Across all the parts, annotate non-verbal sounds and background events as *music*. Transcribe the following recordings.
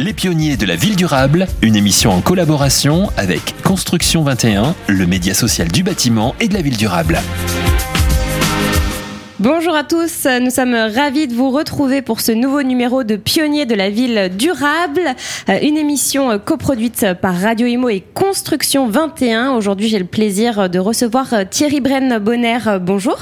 Les pionniers de la ville durable, une émission en collaboration avec Construction 21, le média social du bâtiment et de la ville durable. Bonjour à tous, nous sommes ravis de vous retrouver pour ce nouveau numéro de Pionniers de la ville durable, euh, une émission coproduite par Radio Imo et Construction 21. Aujourd'hui, j'ai le plaisir de recevoir Thierry Brenne Bonner. Bonjour.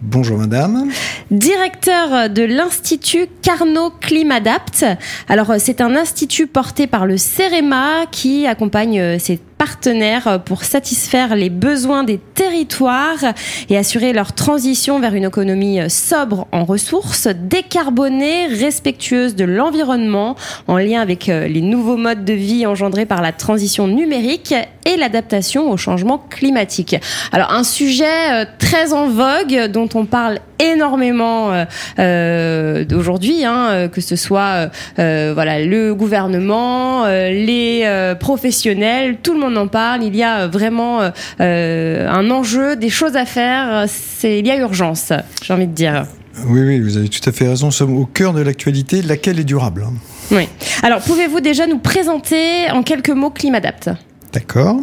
Bonjour madame. Directeur de l'Institut Carnot Climadapt. Alors c'est un institut porté par le CEREMA qui accompagne ses partenaires pour satisfaire les besoins des territoires et assurer leur transition vers une économie sobre en ressources, décarbonée, respectueuse de l'environnement, en lien avec les nouveaux modes de vie engendrés par la transition numérique et l'adaptation au changement climatique. Alors un sujet très en vogue dont on parle énormément euh, euh, d'aujourd'hui, hein, que ce soit euh, voilà le gouvernement, les professionnels, tout le monde en parle. Il y a vraiment un enjeu, des choses à faire. Il y a urgence, j'ai envie de dire. Oui, oui, vous avez tout à fait raison. Nous sommes au cœur de l'actualité, laquelle est durable. Oui. Alors, pouvez-vous déjà nous présenter en quelques mots Climadapt D'accord.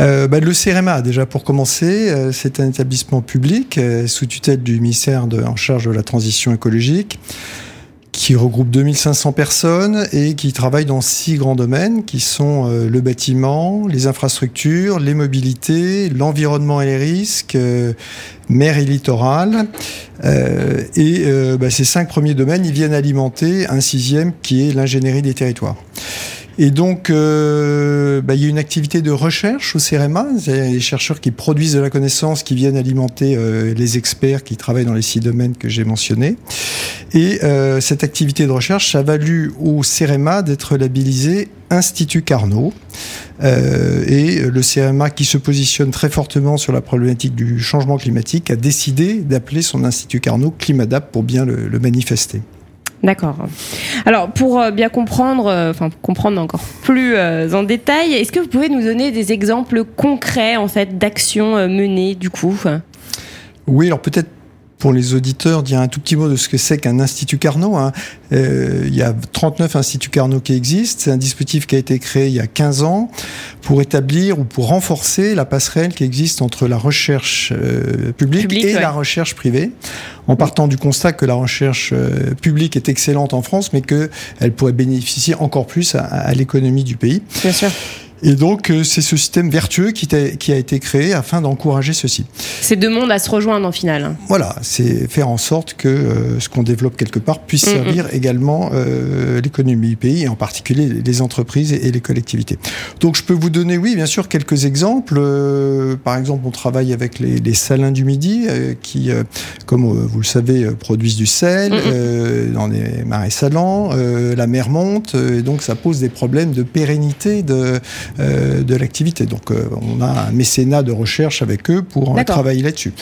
Euh, bah, le CEREMA, déjà pour commencer, euh, c'est un établissement public euh, sous tutelle du ministère de, en charge de la transition écologique qui regroupe 2500 personnes et qui travaille dans six grands domaines qui sont le bâtiment, les infrastructures, les mobilités, l'environnement et les risques, mer et littoral. et bah, ces cinq premiers domaines, ils viennent alimenter un sixième qui est l'ingénierie des territoires. Et donc, euh, bah, il y a une activité de recherche au CEREMA. Des chercheurs qui produisent de la connaissance, qui viennent alimenter euh, les experts qui travaillent dans les six domaines que j'ai mentionnés. Et euh, cette activité de recherche, a valu au CEREMA d'être labellisé Institut Carnot. Euh, et le CEREMA, qui se positionne très fortement sur la problématique du changement climatique, a décidé d'appeler son Institut Carnot Climadap pour bien le manifester. D'accord. Alors, pour euh, bien comprendre, euh, enfin comprendre encore plus euh, en détail, est-ce que vous pouvez nous donner des exemples concrets en fait d'actions menées du coup Oui, alors peut-être pour les auditeurs dire un tout petit mot de ce que c'est qu'un institut Carnot. Hein. Il y a 39 instituts Carnot qui existent. C'est un dispositif qui a été créé il y a 15 ans pour établir ou pour renforcer la passerelle qui existe entre la recherche euh, publique, et la recherche privée, en partant du constat que la recherche euh, publique est excellente en France, mais qu'elle pourrait bénéficier encore plus à, à l'économie du pays. Bien sûr. Et donc, euh, c'est ce système vertueux qui, qui, a été créé afin d'encourager ceci. C'est deux mondes à se rejoindre en final. Voilà, c'est faire en sorte que euh, ce qu'on développe quelque part puisse servir également euh, l'économie du pays, et en particulier les entreprises et, les collectivités. Donc, je peux vous donner, oui, bien sûr, quelques exemples. par exemple, on travaille avec les, les salins du Midi, qui, comme vous le savez, produisent du sel dans les marais salants. la mer monte, et donc ça pose des problèmes de pérennité de euh, de l'activité. Donc euh, on a un mécénat de recherche avec eux pour travailler là-dessus.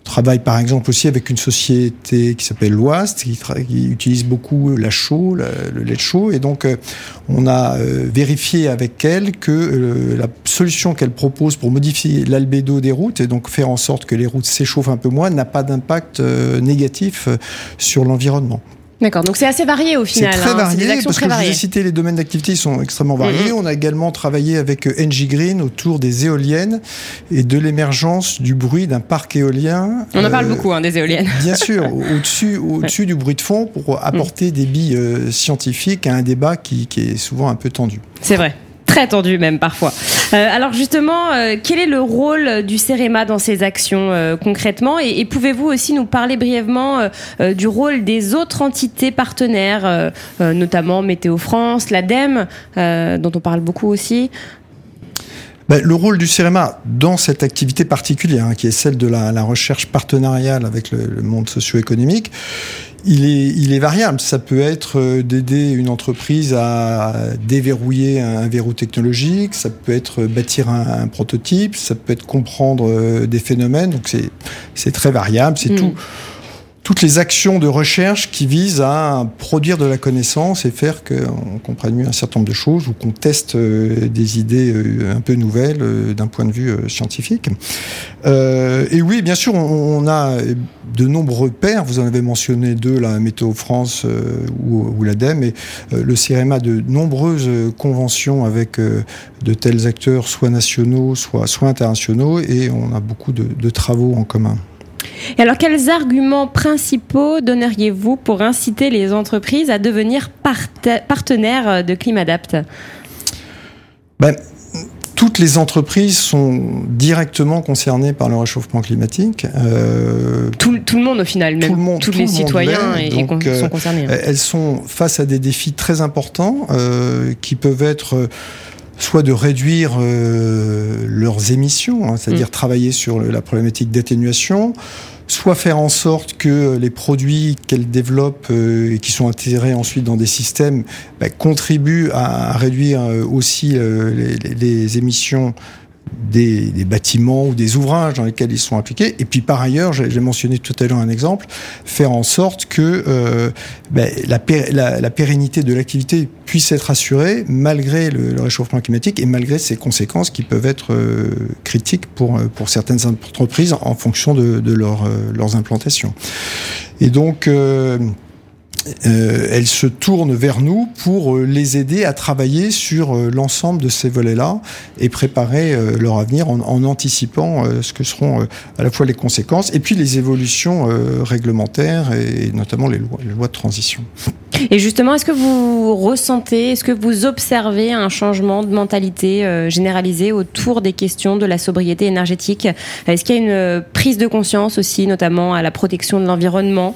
On travaille par exemple aussi avec une société qui s'appelle Loist, qui, utilise beaucoup la chaux, le lait de chaux, et donc euh, on a vérifié avec elle que la solution qu'elle propose pour modifier l'albédo des routes et donc faire en sorte que les routes s'échauffent un peu moins n'a pas d'impact négatif sur l'environnement. D'accord, donc c'est assez varié au final. C'est très hein. varié, parce que je vous ai cité les domaines d'activité, ils sont extrêmement variés. Mm-hmm. On a également travaillé avec euh, NG Green autour des éoliennes et de l'émergence du bruit d'un parc éolien. On en parle euh, beaucoup hein, des éoliennes. *laughs* Bien sûr, au-dessus *laughs* au -dessus du bruit de fond pour apporter mm. des billes euh, scientifiques à un débat qui, qui est souvent un peu tendu. C'est vrai très tendu même parfois. Euh, alors justement, euh, quel est le rôle du CEREMA dans ces actions euh, concrètement Et, pouvez-vous aussi nous parler brièvement du rôle des autres entités partenaires, notamment Météo France, l'ADEME, dont on parle beaucoup aussi? Ben, le rôle du CEREMA dans cette activité particulière, hein, qui est celle de la, recherche partenariale avec le, le monde socio-économique, il est, il est variable. Ça peut être euh, d'aider une entreprise à déverrouiller un verrou technologique, ça peut être bâtir un, prototype, ça peut être comprendre euh, des phénomènes. Donc c'est très variable, c'est mm. tout toutes les actions de recherche qui visent à produire de la connaissance et faire qu'on comprenne mieux un certain nombre de choses ou qu'on teste euh, des idées euh, un peu nouvelles euh, d'un point de vue scientifique. et oui, bien sûr, on, a de nombreux pairs. Vous en avez mentionné deux, la Météo France ou, ou l'ADEME. Et le CRM a de nombreuses conventions avec de tels acteurs, soit nationaux, soit, internationaux, et on a beaucoup de travaux en commun. Et alors, quels arguments principaux donneriez-vous pour inciter les entreprises à devenir partenaires de Climadapt ben, toutes les entreprises sont directement concernées par le réchauffement climatique. Euh, tout, le monde au final, même tous les citoyens sont concernés. Hein. Elles sont face à des défis très importants euh, qui peuvent être soit de réduire euh, leurs émissions, hein, c'est-à-dire mm. travailler sur la problématique d'atténuation, soit faire en sorte que les produits qu'elles développent euh, et qui sont intégrés ensuite dans des systèmes bah, contribuent à, réduire euh, aussi les, les, émissions des, bâtiments ou des ouvrages dans lesquels ils sont appliqués. Et puis par ailleurs, j'ai mentionné tout à l'heure un exemple, faire en sorte que euh, ben, la, la, pérennité de l'activité puisse être assurée malgré le, réchauffement climatique et malgré ses conséquences qui peuvent être euh, critiques pour, euh, pour certaines entreprises en fonction de, de leur, leurs implantations. Et donc euh, elles se tournent vers nous pour euh, les aider à travailler sur euh, l'ensemble de ces volets-là et préparer leur avenir en, anticipant ce que seront à la fois les conséquences et puis les évolutions réglementaires et notamment les lois, les lois de transition. Et justement, est-ce que vous ressentez, est-ce que vous observez un changement de mentalité généralisé autour des questions de la sobriété énergétique? Est-ce qu'il y a une prise de conscience aussi, notamment à la protection de l'environnement?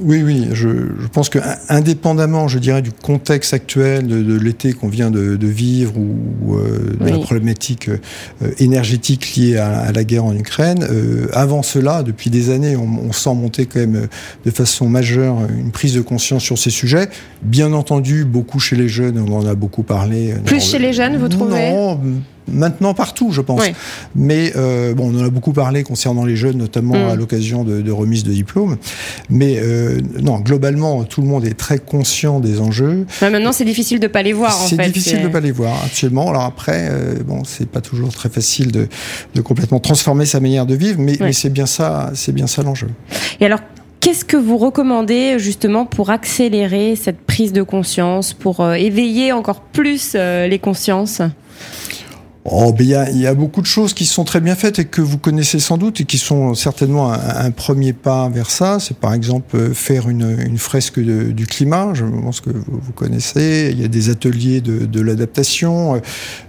Oui, oui, je, je pense que indépendamment, je dirais, du contexte actuel de, l'été qu'on vient de, vivre ou euh, de la problématique euh, énergétique liée à, la guerre en Ukraine, euh, avant cela, depuis des années, on, sent monter quand même de façon majeure une prise de conscience sur ces sujets. Bien entendu, beaucoup chez les jeunes, on en a beaucoup parlé. Plus chez les jeunes, vous trouvez? Non, maintenant partout, je pense. Mais euh, bon, on en a beaucoup parlé concernant les jeunes, notamment mm. à l'occasion de, de remise de diplômes. Mais euh, non, globalement, tout le monde est très conscient des enjeux. maintenant, c'est difficile de pas les voir. C'est difficile de pas les voir, absolument. Alors après, euh, bon, c'est pas toujours très facile de, de, complètement transformer sa manière de vivre, mais, mais c'est bien ça, c'est bien ça l'enjeu. Et alors, Qu'est-ce que vous recommandez justement pour accélérer cette prise de conscience, pour euh, éveiller encore plus euh, les consciences? Oh, il y, a, beaucoup de choses qui sont très bien faites et que vous connaissez sans doute et qui sont certainement un, premier pas vers ça. C'est par exemple euh, faire une, fresque du climat. Je pense que vous, connaissez. Il y a des ateliers de, l'adaptation.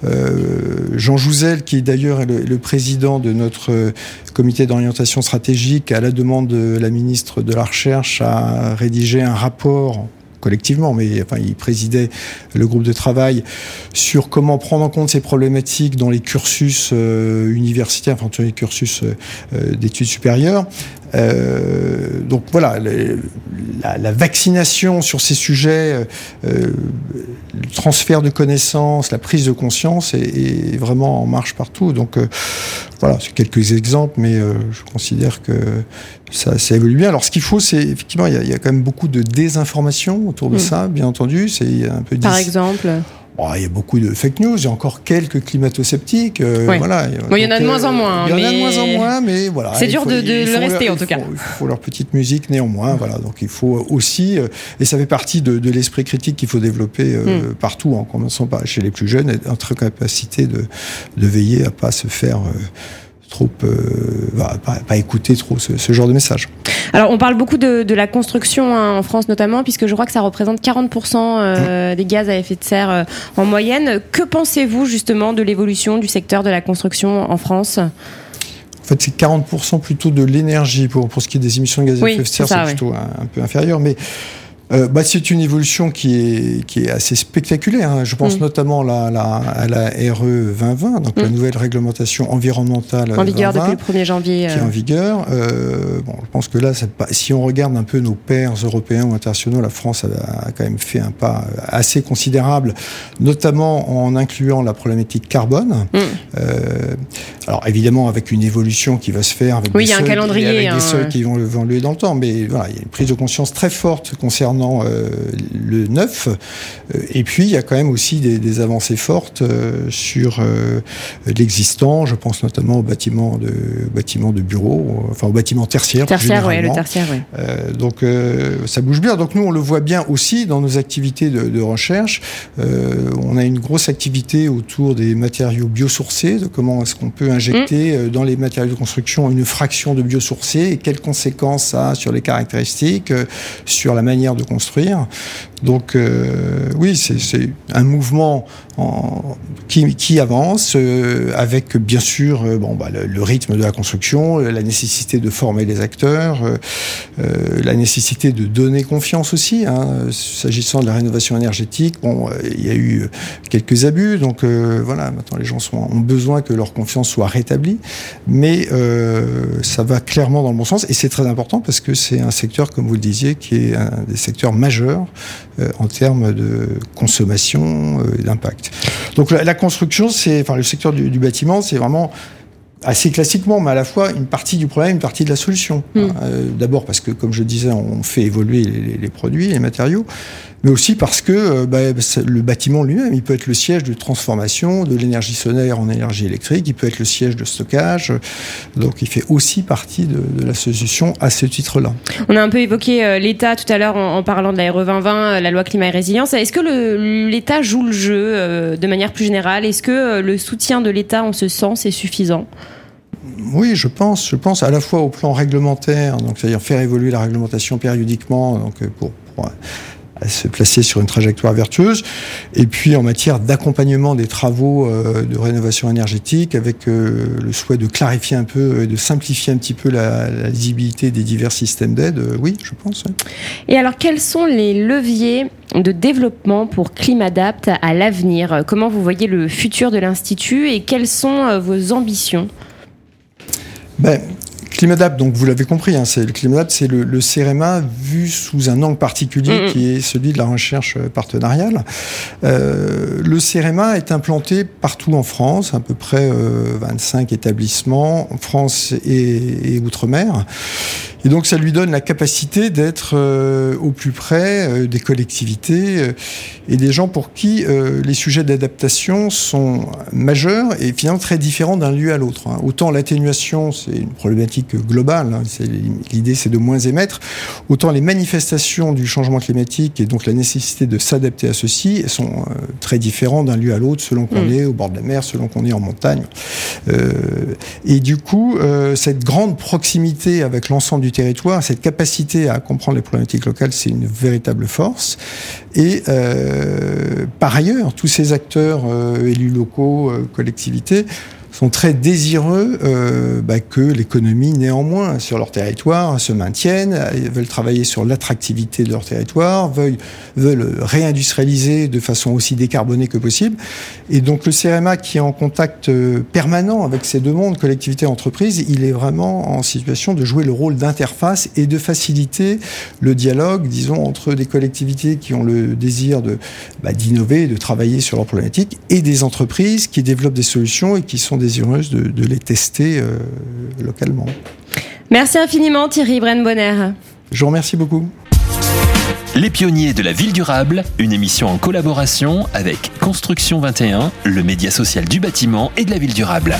Euh, Jean Jouzel, qui d'ailleurs est le, le, président de notre euh, comité d'orientation stratégique, à la demande de la ministre de la Recherche, a rédigé un rapport collectivement, mais enfin, il présidait le groupe de travail sur comment prendre en compte ces problématiques dans les cursus euh, universitaires, enfin, dans les cursus euh, euh, d'études supérieures. Euh, donc voilà, la, la, vaccination sur ces sujets, le transfert de connaissances, la prise de conscience est, est vraiment en marche partout. Donc voilà, c'est quelques exemples, mais je considère que ça, ça, évolue bien. Alors, ce qu'il faut, c'est effectivement, il y, a, il y, a, quand même beaucoup de désinformation autour de mm. ça, bien entendu. C'est un peu. Par exemple. Il y a beaucoup de fake news, il y a encore quelques climato-sceptiques. Euh, voilà. il y en a de moins en moins. Il y en a de moins en moins, mais voilà. C'est dur de, de le rester, en tout cas. Il faut leur petite musique néanmoins. Voilà. Donc il faut aussi, euh, et ça fait partie de, de l'esprit critique qu'il faut développer euh, mm. partout, en commençant par chez les plus jeunes, être capacité de, de veiller à pas se faire trop euh, pas, écouter trop ce, genre de message. Alors on parle beaucoup de, la construction hein, en France notamment puisque je crois que ça représente 40% euh, mmh. des gaz à effet de serre euh, en moyenne. Que pensez-vous justement de l'évolution du secteur de la construction en France? En fait, c'est 40% plutôt de l'énergie pour, pour ce qui est des émissions de gaz à effet de serre, c'est plutôt un, peu inférieur. Mais euh, bah, C'est une évolution qui est, qui est assez spectaculaire. Hein. Je pense mm. notamment la, la, à la RE 2020, donc la mm. nouvelle réglementation environnementale. En vigueur depuis le 1er janvier. Qui est en euh. vigueur. Euh, bon, je pense que là, si on regarde un peu nos pairs européens ou internationaux, la France a, a, quand même fait un pas assez considérable, notamment en incluant la problématique carbone. Mm. Euh, alors évidemment avec une évolution qui va se faire avec oui, des, il y a un calendrier, avec des seuils qui vont évoluer dans le temps, mais voilà, il y a une prise de conscience très forte concernant euh, le neuf. Euh, et puis, il y a quand même aussi des, avancées fortes euh, sur l'existant. Je pense notamment aux bâtiments de, bâtiments de bureaux, enfin aux bâtiments tertiaires. Tertiaire, oui, le tertiaire, oui. donc, ça bouge bien. Donc, nous, on le voit bien aussi dans nos activités de, recherche. on a une grosse activité autour des matériaux biosourcés, de comment est-ce qu'on peut injecter mmh. dans les matériaux de construction une fraction de biosourcés et quelles conséquences ça a sur les caractéristiques, sur la manière de construire. Donc euh, oui, c'est un mouvement en, qui, qui, avance euh, avec bien sûr euh, bon, bah, le, rythme de la construction, la nécessité de former les acteurs, la nécessité de donner confiance aussi. Hein, S'agissant de la rénovation énergétique, bon, il y a eu quelques abus, donc voilà, maintenant les gens sont, ont besoin que leur confiance soit rétablie, mais ça va clairement dans le bon sens. Et c'est très important parce que c'est un secteur, comme vous le disiez, qui est un des secteurs majeurs euh, en termes de consommation euh, et d'impact. Donc la, construction, c'est, enfin le secteur du, bâtiment, c'est vraiment assez classiquement, mais à la fois une partie du problème, une partie de la solution. Hmm. Euh, d'abord parce que, comme je disais, on fait évoluer les produits, les matériaux, mais aussi parce que euh, bah, le bâtiment lui-même, il peut être le siège de transformation de l'énergie solaire en énergie électrique, il peut être le siège de stockage, donc il fait aussi partie de, la solution à ce titre-là. On a un peu évoqué euh, l'État tout à l'heure en, parlant de la RE 2020, euh, la loi climat et résilience. Est-ce que l'État joue le jeu de manière plus générale? Est-ce que le soutien de l'État en ce sens est suffisant? Oui, je pense. Je pense à la fois au plan réglementaire, donc c'est-à-dire faire évoluer la réglementation périodiquement, donc pour à se placer sur une trajectoire vertueuse. Et puis en matière d'accompagnement des travaux euh, de rénovation énergétique, avec euh, le souhait de clarifier un peu et de simplifier un petit peu la, lisibilité des divers systèmes d'aide, euh, oui, je pense. Et alors, quels sont les leviers de développement pour Climadapt à l'avenir? Comment vous voyez le futur de l'Institut et quelles sont vos ambitions? Ben, Climadap, donc vous l'avez compris, hein, c'est le Climadap, c'est le, le, CEREMA vu sous un angle particulier qui est celui de la recherche euh, partenariale. Euh, le CEREMA est implanté partout en France, à peu près 25 euh, établissements, en France et, et outre-mer. Et donc ça lui donne la capacité d'être euh, au plus près euh, des collectivités euh, et des gens pour qui les sujets d'adaptation sont majeurs et finalement très différents d'un lieu à l'autre. Hein. Autant l'atténuation, c'est une problématique globale, hein, l'idée c'est de moins émettre, autant les manifestations du changement climatique et donc la nécessité de s'adapter à ceci sont très différents d'un lieu à l'autre selon qu'on mm. est au bord de la mer, selon qu'on est en montagne. et du coup, cette grande proximité avec l'ensemble du territoire, cette capacité à comprendre les problématiques locales, c'est une véritable force. Et euh, par ailleurs, tous ces acteurs, euh, élus locaux, euh, collectivités, sont très désireux euh, bah, que l'économie, néanmoins, sur leur territoire, se maintienne, veulent travailler sur l'attractivité de leur territoire, veulent, veulent réindustrialiser de façon aussi décarbonée que possible. Et donc le CRMA, qui est en contact euh, permanent avec ces deux mondes, collectivité et entreprise, il est vraiment en situation de jouer le rôle d'interface et de faciliter le dialogue, disons, entre des collectivités qui ont le désir de bah, d'innover, de travailler sur leurs problématiques, et des entreprises qui développent des solutions et qui sont des désireuse de, les tester euh, localement. Merci infiniment Thierry Brenbonner. Je vous remercie beaucoup. Les pionniers de la ville durable, une émission en collaboration avec Construction 21, le média social du bâtiment et de la ville durable.